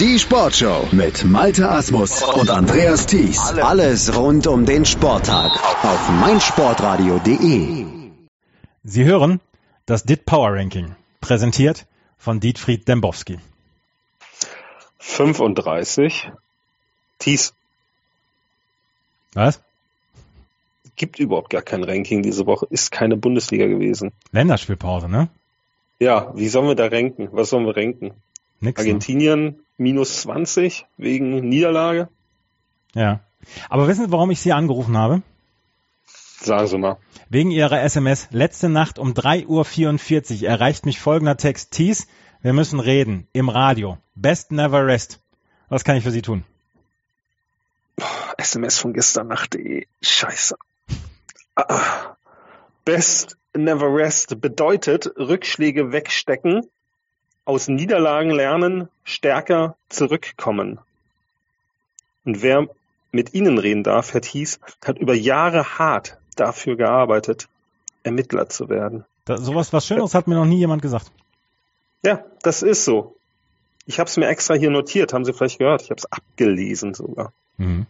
Die Sportshow mit Malte Asmus und Andreas Thies. Alles rund um den Sporttag auf meinsportradio.de. Sie hören das DIT Power Ranking, präsentiert von Dietfried Dembowski. 35. Thies. Was? Gibt überhaupt gar kein Ranking diese Woche. Ist keine Bundesliga gewesen. Länderspielpause, ne? Ja, wie sollen wir da ranken? Was sollen wir ranken? Nix. Ne? Argentinien minus 20 wegen Niederlage? Ja. Aber wissen Sie, warum ich Sie angerufen habe? Sagen Sie mal. Wegen Ihrer SMS. Letzte Nacht um 3.44 Uhr erreicht mich folgender Text. Thies, wir müssen reden. Im Radio. Best never rest. Was kann ich für Sie tun? SMS von gestern Nacht.de. Scheiße. Ah. Best never rest bedeutet Rückschläge wegstecken, aus Niederlagen lernen, stärker zurückkommen. Und wer mit Ihnen reden darf, Herr Thies, hat über Jahre hart dafür gearbeitet, Ermittler zu werden. Da, sowas was Schönes hat mir noch nie jemand gesagt. Ja, das ist so. Ich habe es mir extra hier notiert, haben Sie vielleicht gehört. Ich habe es abgelesen sogar. Mhm.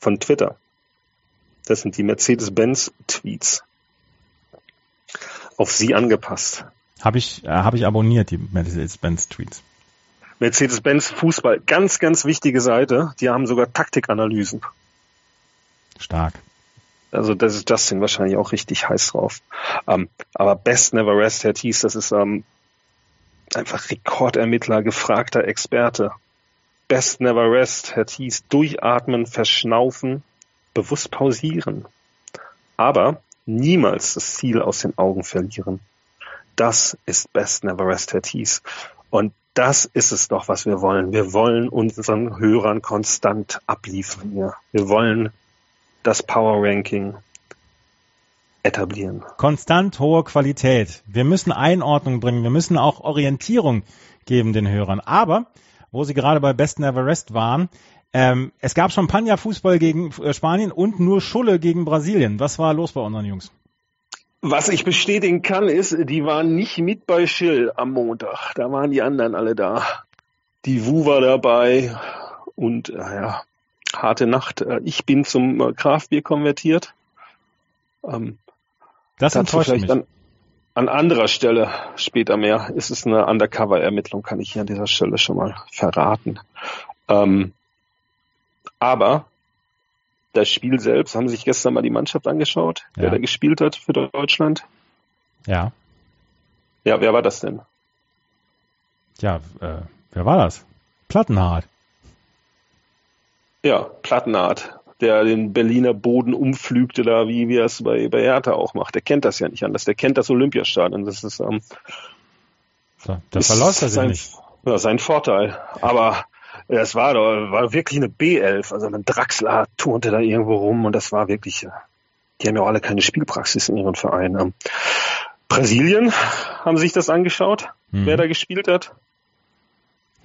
Von Twitter. Das sind die Mercedes-Benz-Tweets. Auf Sie angepasst. Habe ich, äh, hab ich abonniert, die Mercedes-Benz-Tweets. Mercedes-Benz Fußball, ganz, ganz wichtige Seite. Die haben sogar Taktikanalysen. Stark. Also das ist Justin wahrscheinlich auch richtig heiß drauf. Ähm, aber Best Never Rest, Herr Thies, das ist ähm, einfach Rekordermittler, gefragter Experte. Best Never Rest, Herr Thies, durchatmen, verschnaufen, bewusst pausieren. Aber niemals das Ziel aus den Augen verlieren. Das ist Best Never Rest, Herr Thies. Und das ist es doch, was wir wollen. Wir wollen unseren Hörern konstant abliefern hier. Wir wollen das Power Ranking etablieren. Konstant hohe Qualität. Wir müssen Einordnung bringen. Wir müssen auch Orientierung geben den Hörern. Aber, wo Sie gerade bei Best Never Rest waren, ähm, es gab Champagner-Fußball gegen äh, Spanien und nur Schulle gegen Brasilien. Was war los bei unseren Jungs? Was ich bestätigen kann, ist, die waren nicht mit bei Schill am Montag. Da waren die anderen alle da. Die Wu war dabei und äh, ja, harte Nacht. Äh, ich bin zum äh, Kraftbier konvertiert. Ähm, das enttäuscht mich. An, an anderer Stelle später mehr. Ist es eine Undercover-Ermittlung, kann ich hier an dieser Stelle schon mal verraten. Ähm, aber das Spiel selbst, haben Sie sich gestern mal die Mannschaft angeschaut, ja. wer da gespielt hat für Deutschland? Ja. Ja, wer war das denn? Ja, äh, wer war das? Plattenhardt. Ja, Plattenhardt, der den Berliner Boden umflügte da, wie, wie er es bei, bei Hertha auch macht. Der kennt das ja nicht anders. Der kennt das Olympiastadion. Das ist, ähm, so, das verläuft er sich sein, nicht. Ja, sein Vorteil. Aber es war, war wirklich eine B11. Also ein Draxler turnte da irgendwo rum und das war wirklich, äh, die haben ja auch alle keine Spielpraxis in ihren Vereinen. Ähm, Brasilien haben sich das angeschaut, mhm. wer da gespielt hat.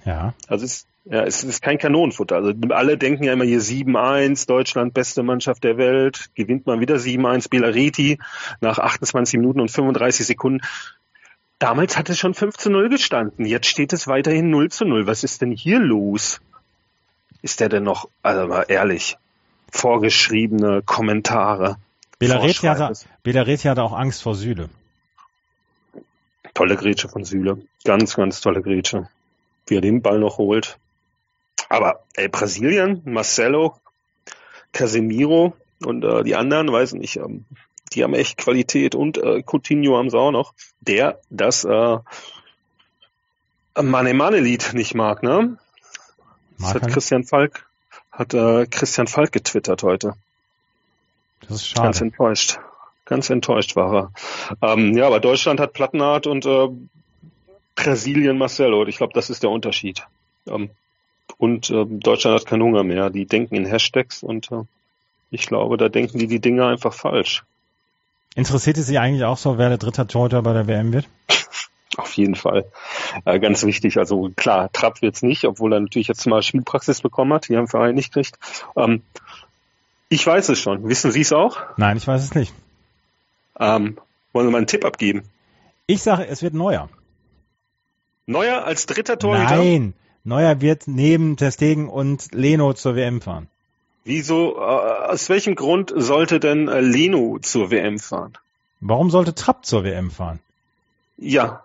Ja. Also es, ja, es ist kein Kanonenfutter. Also alle denken ja immer hier 7-1, Deutschland beste Mannschaft der Welt, gewinnt man wieder 7-1, Belariti nach 28 Minuten und 35 Sekunden. Damals hat es schon 5 zu 0 gestanden. Jetzt steht es weiterhin 0 zu 0. Was ist denn hier los? Ist der denn noch, also mal ehrlich, vorgeschriebene Kommentare? Belareti hatte, Belareti hatte auch Angst vor Süle. Tolle Grätsche von Süle. Ganz, ganz tolle Grätsche. Wie er den Ball noch holt. Aber ey, Brasilien, Marcelo, Casemiro und äh, die anderen, weiß nicht, ähm, die haben echt Qualität und äh, Coutinho haben sie auch noch, der das äh, Mane Mane Lied nicht mag, ne? Das hat Christian Falk hat äh, Christian Falk getwittert heute. Das ist schade. Ganz enttäuscht. Ganz enttäuscht war er. Ähm, ja, aber Deutschland hat Plattenart und äh, Brasilien Marcelo. Ich glaube, das ist der Unterschied. Ähm, und äh, Deutschland hat keinen Hunger mehr. Die denken in Hashtags und äh, ich glaube, da denken die die Dinge einfach falsch. Interessiert es Sie eigentlich auch so, wer der dritte Torhüter bei der WM wird? Auf jeden Fall. Äh, ganz wichtig. Also klar, Trapp wird's nicht, obwohl er natürlich jetzt mal Spielpraxis bekommen hat, die haben Verein nicht gekriegt. Ähm, ich weiß es schon. Wissen Sie es auch? Nein, ich weiß es nicht. Ähm, wollen Sie mal einen Tipp abgeben? Ich sage, es wird Neuer. Neuer als dritter Torhüter? Nein, Neuer wird neben Testegen und Leno zur WM fahren. Wieso, äh, aus welchem Grund sollte denn äh, Leno zur WM fahren? Warum sollte Trapp zur WM fahren? Ja,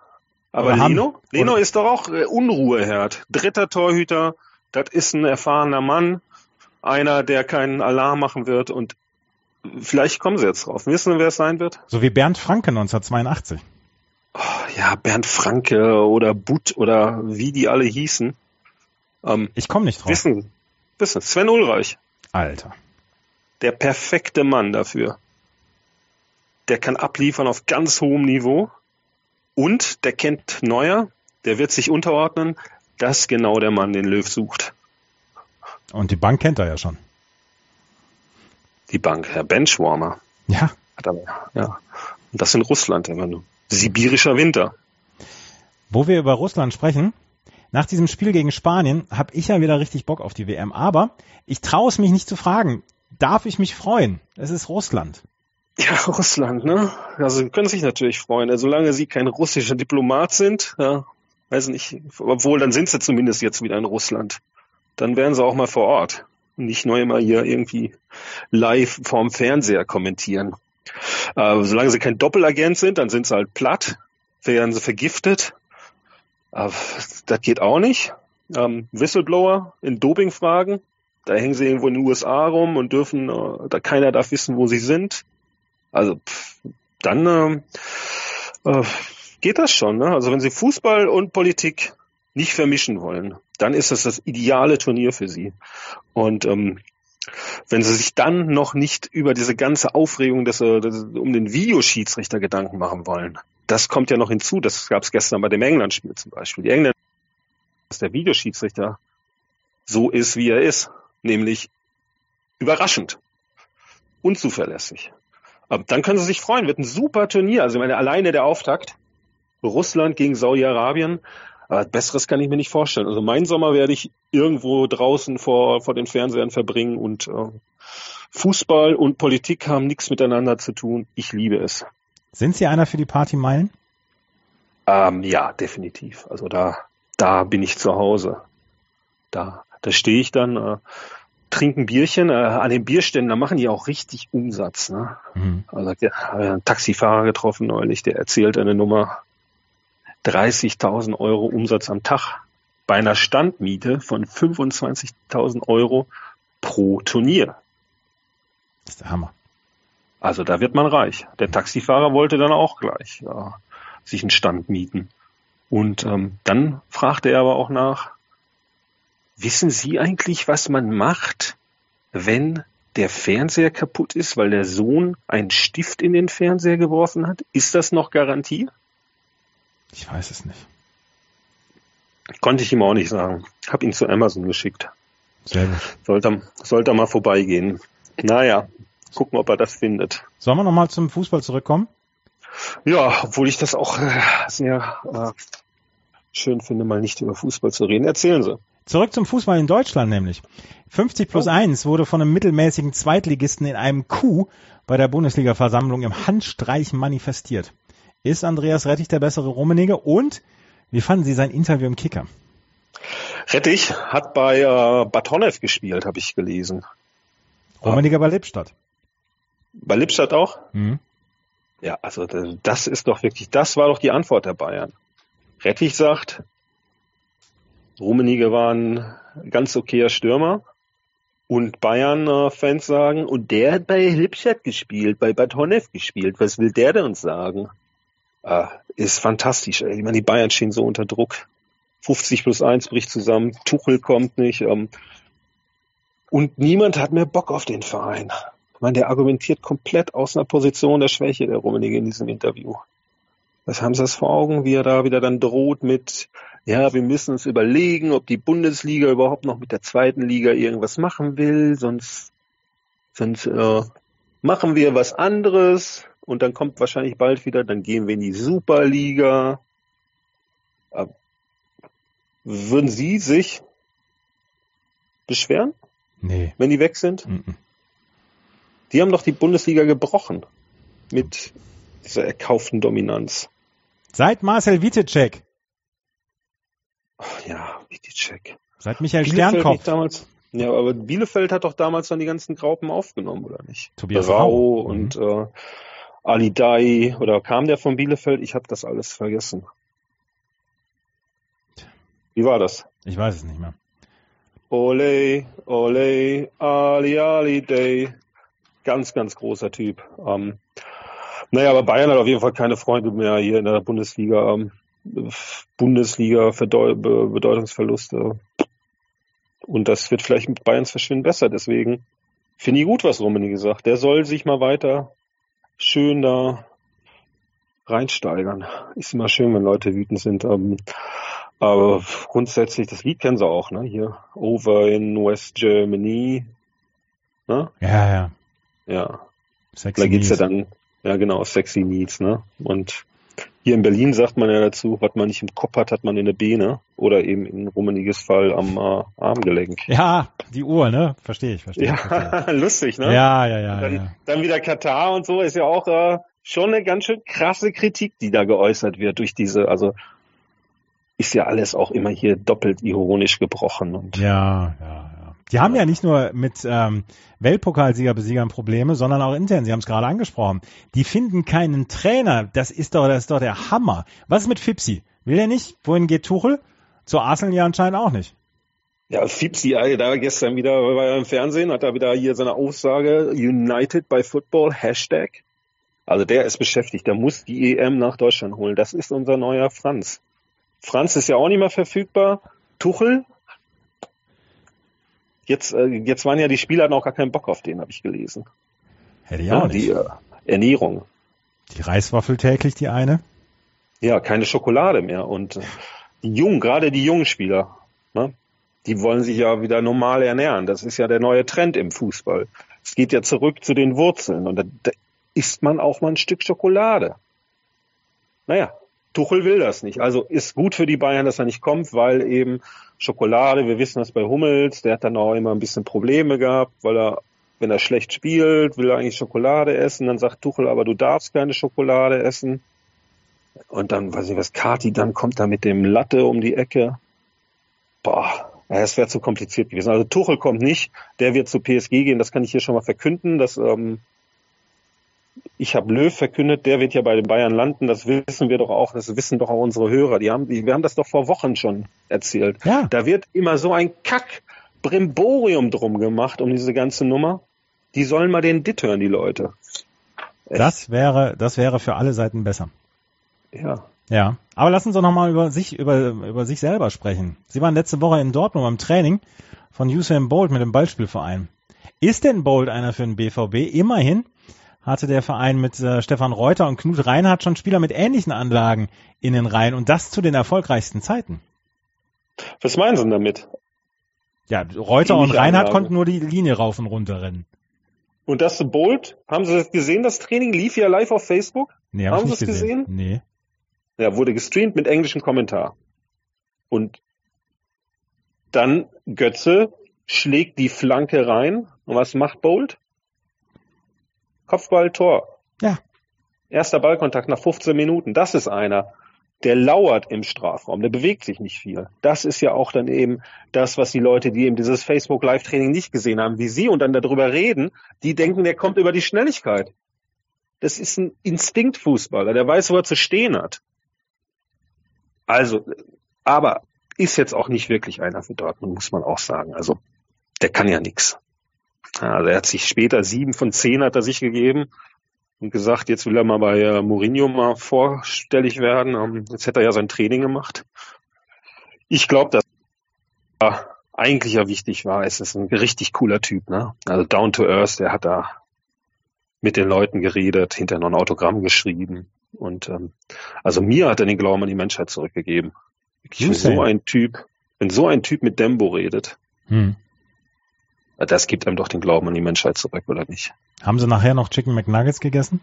aber Oder haben- Leno? Leno oder- ist doch auch äh, Unruheherd. Dritter Torhüter, das ist ein erfahrener Mann, einer, der keinen Alarm machen wird und vielleicht kommen sie jetzt drauf. Wissen wir, wer es sein wird? So wie Bernd Franke 1982. Oh, ja, Bernd Franke oder Butt oder wie die alle hießen. Ähm, Ich komme nicht drauf. wissen, wissen, Sven Ulreich, Alter. der perfekte Mann dafür. Der kann abliefern auf ganz hohem Niveau und der kennt Neuer, der wird sich unterordnen. Das ist genau der Mann, den Löw sucht. Und die Bank kennt er ja schon. Die Bank, Herr Benchwarmer. Ja. Hat aber, ja. Und das in Russland immer nur. Sibirischer Winter. Wo wir über Russland sprechen, nach diesem Spiel gegen Spanien habe ich ja wieder richtig Bock auf die WM. Aber ich traue es mich nicht zu fragen. Darf ich mich freuen? Es ist Russland. Ja, Russland, ne? Also sie können sich natürlich freuen. Also, solange sie kein russischer Diplomat sind, ja, weiß nicht, obwohl dann sind sie zumindest jetzt wieder in Russland. Dann wären sie auch mal vor Ort. Nicht nur immer hier irgendwie live vorm Fernseher kommentieren. Äh, solange sie kein Doppelagent sind, dann sind sie halt platt, werden sie vergiftet. Äh, das geht auch nicht. Ähm, Whistleblower in Dopingfragen, da hängen sie irgendwo in den USA rum und dürfen, äh, da keiner darf wissen, wo sie sind. Also pff, dann ähm, äh, geht das schon. Ne? Also wenn Sie Fußball und Politik nicht vermischen wollen, dann ist das das ideale Turnier für Sie. Und ähm, wenn Sie sich dann noch nicht über diese ganze Aufregung des, äh, des, um den Videoschiedsrichter Gedanken machen wollen, das kommt ja noch hinzu. Das gab es gestern bei dem England-Spiel zum Beispiel. Die Engländer, dass der Videoschiedsrichter so ist, wie er ist, nämlich überraschend, unzuverlässig. Aber dann können Sie sich freuen, wird ein super Turnier. Also ich meine, alleine der Auftakt, Russland gegen Saudi-Arabien, Besseres kann ich mir nicht vorstellen. Also meinen Sommer werde ich irgendwo draußen vor, vor den Fernsehern verbringen und äh, Fußball und Politik haben nichts miteinander zu tun. Ich liebe es. Sind Sie einer für die Partymeilen? Ähm, ja, definitiv. Also da, da bin ich zu Hause. Da, da stehe ich dann, äh, trinke ein Bierchen. Äh, an den Bierständen, da machen die auch richtig Umsatz. Ne? Mhm. Also ja, habe einen Taxifahrer getroffen neulich, der erzählt eine Nummer 30.000 Euro Umsatz am Tag bei einer Standmiete von 25.000 Euro pro Turnier. Das ist der Hammer. Also da wird man reich. Der Taxifahrer wollte dann auch gleich ja, sich einen Stand mieten. Und ähm, dann fragte er aber auch nach, wissen Sie eigentlich, was man macht, wenn der Fernseher kaputt ist, weil der Sohn einen Stift in den Fernseher geworfen hat? Ist das noch Garantie? Ich weiß es nicht. Konnte ich ihm auch nicht sagen. Hab ihn zu Amazon geschickt. Sehr gut. Sollte, sollte er mal vorbeigehen. Naja, gucken, ob er das findet. Sollen wir nochmal zum Fußball zurückkommen? Ja, obwohl ich das auch äh, sehr äh, schön finde, mal nicht über Fußball zu reden. Erzählen Sie. Zurück zum Fußball in Deutschland nämlich. 50 plus 1 wurde von einem mittelmäßigen Zweitligisten in einem Coup bei der Bundesliga-Versammlung im Handstreich manifestiert. Ist Andreas Rettich der bessere Rummenigge? Und wie fanden Sie sein Interview im Kicker? Rettich hat bei äh, Batonev gespielt, habe ich gelesen. Rummenigge bei Lippstadt. Bei Lippstadt auch? Mhm. Ja, also das ist doch wirklich, das war doch die Antwort der Bayern. Rettich sagt, Rummenigge war ein ganz okayer Stürmer. Und Bayern-Fans sagen, und der hat bei Lippstadt gespielt, bei Batonev gespielt. Was will der denn uns sagen? Äh, ist fantastisch. Ich meine, die Bayern stehen so unter Druck. 50 plus 1 bricht zusammen, Tuchel kommt nicht. Ähm, und niemand hat mehr Bock auf den Verein. Ich meine, der argumentiert komplett aus einer Position der Schwäche, der Rummenigge in diesem Interview. Was haben Sie das vor Augen, wie er da wieder dann droht mit, ja, wir müssen uns überlegen, ob die Bundesliga überhaupt noch mit der zweiten Liga irgendwas machen will, sonst, sonst äh, machen wir was anderes und dann kommt wahrscheinlich bald wieder, dann gehen wir in die Superliga. Äh, würden Sie sich beschweren, Nee. wenn die weg sind? Mhm. Die haben doch die Bundesliga gebrochen mit dieser erkauften Dominanz. Seit Marcel Wittecek. Ach ja, Rakitic. Seit Michael Bielefeld Sternkopf. damals. Ja, aber Bielefeld hat doch damals dann die ganzen Graupen aufgenommen, oder nicht? Tobias Rau Rau. Mhm. und äh, Ali Dai, oder kam der von Bielefeld? Ich habe das alles vergessen. Wie war das? Ich weiß es nicht mehr. Ole, ole, Ali, Ali Day. Ganz, ganz großer Typ. Ähm, naja, aber Bayern hat auf jeden Fall keine Freunde mehr hier in der Bundesliga. Ähm, Bundesliga Bedeutungsverluste. Und das wird vielleicht mit Bayerns Verschwinden besser. Deswegen finde ich gut, was Rummenigge gesagt. Der soll sich mal weiter schön da reinsteigern. Ist immer schön, wenn Leute wütend sind. Ähm, aber grundsätzlich, das Lied kennen sie auch, ne? Hier, Over in West Germany. Ne? Ja, ja. Ja. Sexy Da geht's ja Needs. dann, ja genau, Sexy Needs, ne? Und hier in Berlin sagt man ja dazu, was man nicht im Kopf hat, hat man in der Beine oder eben in Rummeniges Fall am äh, Armgelenk. Ja, die Uhr, ne? Verstehe ich, verstehe ich. verstehe Ja, lustig, ich. ne? Ja, ja, ja, dann, ja. dann wieder Katar und so ist ja auch äh, schon eine ganz schön krasse Kritik, die da geäußert wird durch diese, also ist ja alles auch immer hier doppelt ironisch gebrochen und Ja, ja, ja. Die haben ja nicht nur mit ähm, Weltpokalsieger besiegern Probleme, sondern auch intern. Sie haben es gerade angesprochen. Die finden keinen Trainer. Das ist doch, das ist doch der Hammer. Was ist mit Fipsi? Will er nicht? Wohin geht Tuchel? Zu Arsenal ja anscheinend auch nicht. Ja, Fipsi, äh, da gestern wieder war er im Fernsehen, hat er wieder hier seine Aussage United by Football, Hashtag. Also der ist beschäftigt, der muss die EM nach Deutschland holen. Das ist unser neuer Franz. Franz ist ja auch nicht mehr verfügbar. Tuchel, jetzt, äh, jetzt waren ja die Spieler auch gar keinen Bock auf den, habe ich gelesen. Hätte ich auch Ja, nicht. die äh, Ernährung. Die Reiswaffel täglich, die eine. Ja, keine Schokolade mehr. Und äh, die Jungen, gerade die jungen Spieler, ne, die wollen sich ja wieder normal ernähren. Das ist ja der neue Trend im Fußball. Es geht ja zurück zu den Wurzeln. Und da, da isst man auch mal ein Stück Schokolade. Naja, Tuchel will das nicht. Also ist gut für die Bayern, dass er nicht kommt, weil eben Schokolade, wir wissen das bei Hummels, der hat dann auch immer ein bisschen Probleme gehabt, weil er, wenn er schlecht spielt, will er eigentlich Schokolade essen. Dann sagt Tuchel, aber du darfst keine Schokolade essen. Und dann, weiß ich was, Kati dann kommt da mit dem Latte um die Ecke. Boah, es wäre zu kompliziert gewesen. Also Tuchel kommt nicht, der wird zu PSG gehen, das kann ich hier schon mal verkünden. Das, ähm, ich habe Löw verkündet, der wird ja bei den Bayern landen, das wissen wir doch auch, das wissen doch auch unsere Hörer. Die haben, wir haben das doch vor Wochen schon erzählt. Ja. Da wird immer so ein Kack Brimborium drum gemacht um diese ganze Nummer. Die sollen mal den Dit hören, die Leute. Das wäre, das wäre für alle Seiten besser. Ja. Ja, aber lassen Sie doch nochmal über sich, über, über sich selber sprechen. Sie waren letzte Woche in Dortmund beim Training von Usain Bolt mit dem Ballspielverein. Ist denn Bolt einer für den BVB? Immerhin hatte der Verein mit äh, Stefan Reuter und Knut Reinhardt schon Spieler mit ähnlichen Anlagen in den Reihen und das zu den erfolgreichsten Zeiten. Was meinen Sie denn damit? Ja, Reuter und Reinhardt konnten nur die Linie rauf und runter rennen. Und das Bolt, haben Sie das gesehen, das Training lief ja live auf Facebook? Nee, hab Haben Sie es gesehen. gesehen? Nee. Ja, wurde gestreamt mit englischem Kommentar. Und dann Götze schlägt die Flanke rein. Und was macht Bolt? Kopfball, Tor. Ja. Erster Ballkontakt nach 15 Minuten. Das ist einer, der lauert im Strafraum. Der bewegt sich nicht viel. Das ist ja auch dann eben das, was die Leute, die eben dieses Facebook Live-Training nicht gesehen haben, wie Sie und dann darüber reden, die denken, der kommt über die Schnelligkeit. Das ist ein Instinktfußballer, der weiß, wo er zu stehen hat. Also, aber ist jetzt auch nicht wirklich einer für Dortmund, muss man auch sagen. Also, der kann ja nix. Also, er hat sich später sieben von zehn hat er sich gegeben und gesagt, jetzt will er mal bei äh, Mourinho mal vorstellig werden. Ähm, jetzt hätte er ja sein Training gemacht. Ich glaube, dass er eigentlich ja wichtig war. Es ist ein richtig cooler Typ, ne? Also down to earth, der hat da mit den Leuten geredet, hinterher noch ein Autogramm geschrieben. Und ähm, also mir hat er den Glauben an die Menschheit zurückgegeben. Ich bin so ein Typ, wenn so ein Typ mit Dembo redet, Hm. Das gibt einem doch den Glauben an die Menschheit zurück, oder nicht? Haben Sie nachher noch Chicken McNuggets gegessen?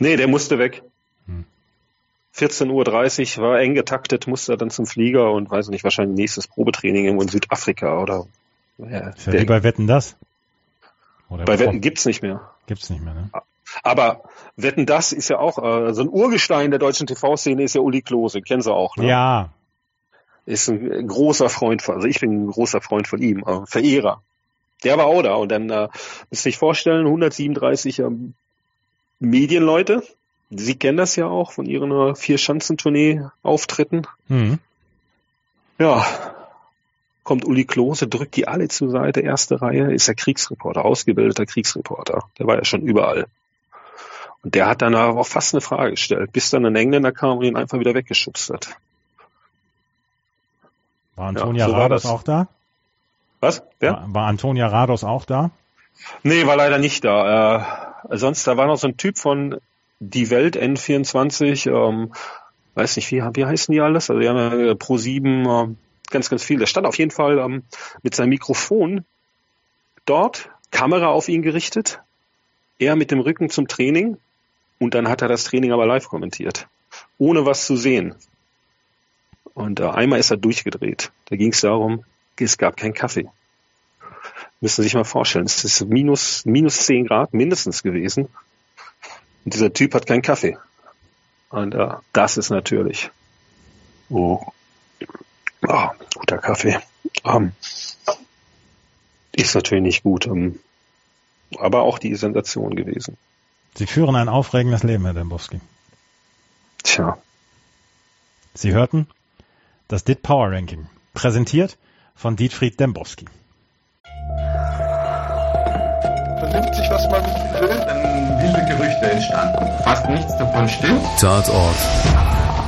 Nee, der musste weg. Hm. 14.30 Uhr war eng getaktet, musste er dann zum Flieger und weiß nicht, wahrscheinlich nächstes Probetraining irgendwo in Südafrika oder ja, Ist ja der, wie bei Wetten das? Oder bei Wetten gibt's nicht mehr. Gibt's nicht mehr, ne? Aber Wetten das ist ja auch äh, so ein Urgestein der deutschen TV-Szene ist ja Uli Klose, kennen Sie auch, ne? Ja. ist ein großer Freund von, also ich bin ein großer Freund von ihm, äh, Verehrer. Der war auch da und dann äh, müsst ihr euch vorstellen, 137 ähm, Medienleute. Sie kennen das ja auch von ihren äh, Vier-Schanzentournee-Auftritten. Mhm. Ja, kommt Uli Klose, drückt die alle zur Seite, erste Reihe, ist der Kriegsreporter, ausgebildeter Kriegsreporter. Der war ja schon überall. Und der hat dann auch fast eine Frage gestellt, bis dann ein Engländer kam und ihn einfach wieder weggeschubst hat. War Antonia ja, so Rados auch da? Was? Wer? War, war Antonia Rados auch da? Nee, war leider nicht da. Äh, sonst, da war noch so ein Typ von Die Welt N24, ähm, weiß nicht, wie, wie heißen die alles? Also die haben ja äh, Pro 7 äh, ganz, ganz viel. Der stand auf jeden Fall ähm, mit seinem Mikrofon dort, Kamera auf ihn gerichtet, er mit dem Rücken zum Training und dann hat er das Training aber live kommentiert, ohne was zu sehen. Und äh, einmal ist er durchgedreht. Da ging es darum, es gab keinen Kaffee. Müssen Sie sich mal vorstellen, es ist minus, minus zehn Grad mindestens gewesen. Und dieser Typ hat keinen Kaffee. Und äh, das ist natürlich oh, oh, guter Kaffee. Ähm, ist natürlich nicht gut. Ähm, aber auch die Sensation gewesen. Sie führen ein aufregendes Leben, Herr Dembowski. Tja. Sie hörten das DIT Power Ranking, präsentiert von Dietfried Dembowski. Vernimmt sich, was man will, dann wilde Gerüchte entstanden. Fast nichts davon stimmt. Tatort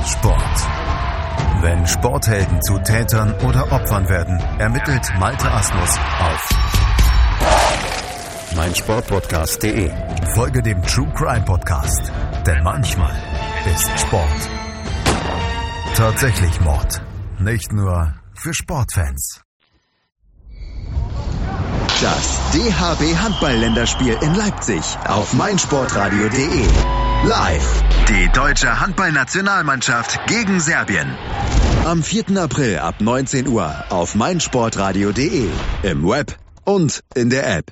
Sport. Wenn Sporthelden zu Tätern oder Opfern werden, ermittelt Malte Asmus auf meinsportpodcast.de. Folge dem True Crime Podcast, denn manchmal ist Sport tatsächlich Mord. Nicht nur für Sportfans. Das DHB Handball-Länderspiel in Leipzig auf meinsportradio.de. Live. Die deutsche Handballnationalmannschaft gegen Serbien. Am 4. April ab 19 Uhr auf meinsportradio.de. Im Web und in der App.